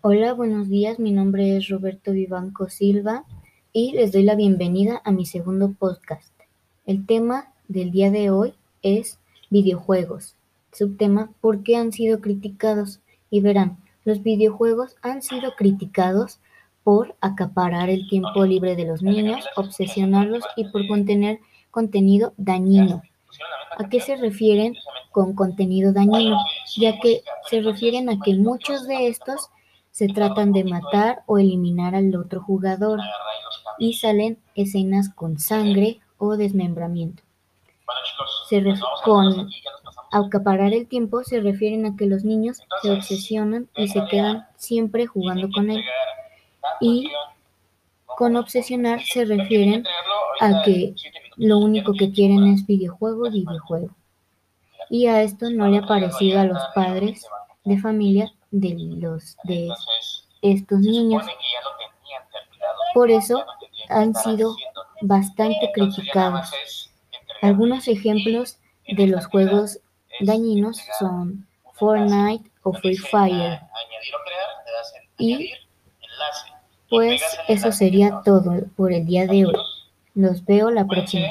Hola, buenos días. Mi nombre es Roberto Vivanco Silva y les doy la bienvenida a mi segundo podcast. El tema del día de hoy es videojuegos. Subtema ¿Por qué han sido criticados? Y verán, los videojuegos han sido criticados por acaparar el tiempo libre de los niños, obsesionarlos y por contener contenido dañino. ¿A qué se refieren con contenido dañino? Ya que se refieren a que muchos de estos se tratan de matar o eliminar al otro jugador y salen escenas con sangre o desmembramiento. Se con acaparar el tiempo se refieren a que los niños se obsesionan y se quedan siempre jugando con él. Y con obsesionar se refieren a que lo único que quieren es videojuego y videojuego. Y a esto no le ha parecido a los padres de familia de los de estos niños. Por eso han sido bastante criticados. Algunos ejemplos de los juegos dañinos son Fortnite o Free Fire. Y pues eso sería todo por el día de hoy. Los veo la próxima.